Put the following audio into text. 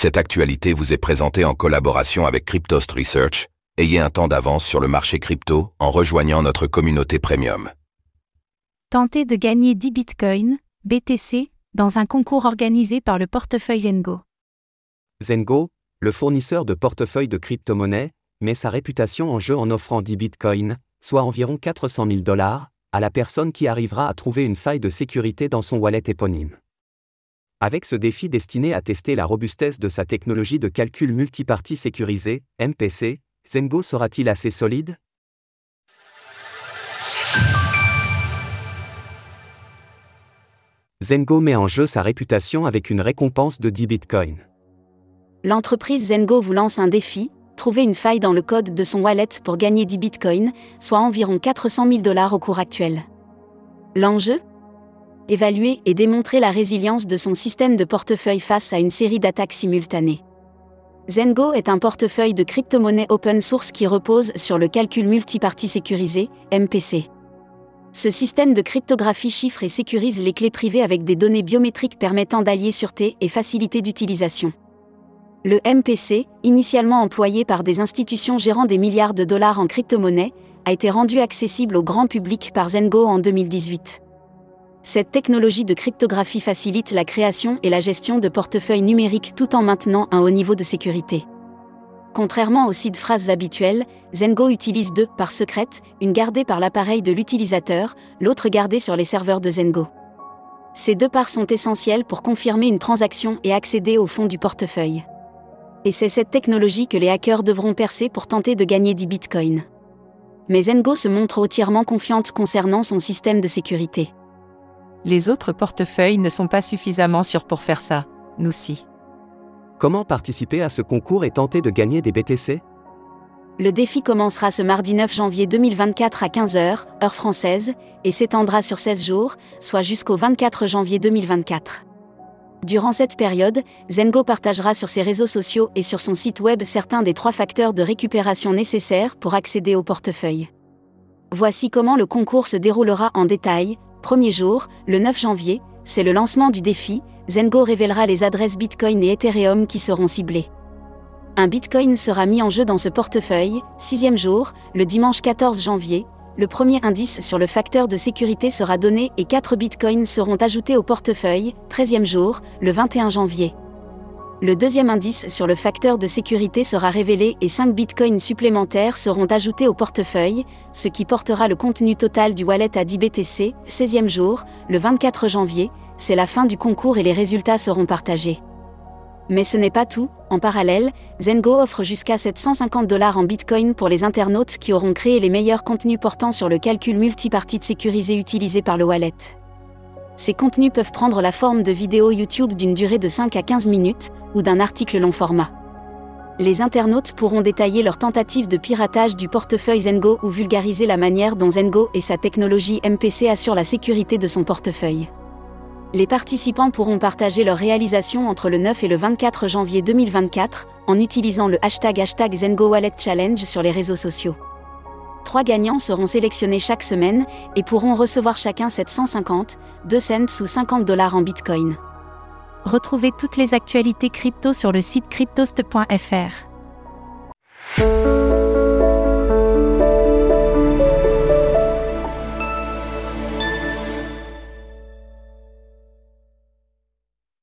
Cette actualité vous est présentée en collaboration avec Cryptost Research. Ayez un temps d'avance sur le marché crypto en rejoignant notre communauté premium. Tentez de gagner 10 bitcoins, BTC, dans un concours organisé par le portefeuille Zengo. Zengo, le fournisseur de portefeuilles de crypto-monnaies, met sa réputation en jeu en offrant 10 bitcoins, soit environ 400 000 dollars, à la personne qui arrivera à trouver une faille de sécurité dans son wallet éponyme. Avec ce défi destiné à tester la robustesse de sa technologie de calcul multipartie sécurisée, MPC, Zengo sera-t-il assez solide? Zengo met en jeu sa réputation avec une récompense de 10 bitcoins. L'entreprise Zengo vous lance un défi, trouver une faille dans le code de son wallet pour gagner 10 bitcoins, soit environ 400 000 dollars au cours actuel. L'enjeu? Évaluer et démontrer la résilience de son système de portefeuille face à une série d'attaques simultanées. Zengo est un portefeuille de crypto-monnaie open source qui repose sur le calcul multipartie sécurisé, MPC. Ce système de cryptographie chiffre et sécurise les clés privées avec des données biométriques permettant d'allier sûreté et facilité d'utilisation. Le MPC, initialement employé par des institutions gérant des milliards de dollars en crypto-monnaie, a été rendu accessible au grand public par Zengo en 2018. Cette technologie de cryptographie facilite la création et la gestion de portefeuilles numériques tout en maintenant un haut niveau de sécurité. Contrairement aux sites phrases habituelles, Zengo utilise deux parts secrètes, une gardée par l'appareil de l'utilisateur, l'autre gardée sur les serveurs de Zengo. Ces deux parts sont essentielles pour confirmer une transaction et accéder au fond du portefeuille. Et c'est cette technologie que les hackers devront percer pour tenter de gagner 10 bitcoins. Mais Zengo se montre entièrement confiante concernant son système de sécurité. Les autres portefeuilles ne sont pas suffisamment sûrs pour faire ça, nous si. Comment participer à ce concours et tenter de gagner des BTC Le défi commencera ce mardi 9 janvier 2024 à 15h, heure française, et s'étendra sur 16 jours, soit jusqu'au 24 janvier 2024. Durant cette période, Zengo partagera sur ses réseaux sociaux et sur son site web certains des trois facteurs de récupération nécessaires pour accéder au portefeuille. Voici comment le concours se déroulera en détail, Premier jour, le 9 janvier, c'est le lancement du défi, Zengo révélera les adresses Bitcoin et Ethereum qui seront ciblées. Un Bitcoin sera mis en jeu dans ce portefeuille, sixième jour, le dimanche 14 janvier, le premier indice sur le facteur de sécurité sera donné et 4 bitcoins seront ajoutés au portefeuille, 13e jour, le 21 janvier. Le deuxième indice sur le facteur de sécurité sera révélé et 5 bitcoins supplémentaires seront ajoutés au portefeuille, ce qui portera le contenu total du wallet à 10 BTC, 16e jour, le 24 janvier, c'est la fin du concours et les résultats seront partagés. Mais ce n'est pas tout, en parallèle, Zengo offre jusqu'à 750 dollars en bitcoin pour les internautes qui auront créé les meilleurs contenus portant sur le calcul multipartite sécurisé utilisé par le wallet. Ces contenus peuvent prendre la forme de vidéos YouTube d'une durée de 5 à 15 minutes, ou d'un article long format. Les internautes pourront détailler leur tentative de piratage du portefeuille Zengo ou vulgariser la manière dont Zengo et sa technologie MPC assurent la sécurité de son portefeuille. Les participants pourront partager leurs réalisations entre le 9 et le 24 janvier 2024 en utilisant le hashtag hashtag Zengo Challenge sur les réseaux sociaux. Trois gagnants seront sélectionnés chaque semaine et pourront recevoir chacun 750, 2 cents ou 50 dollars en bitcoin. Retrouvez toutes les actualités crypto sur le site cryptost.fr.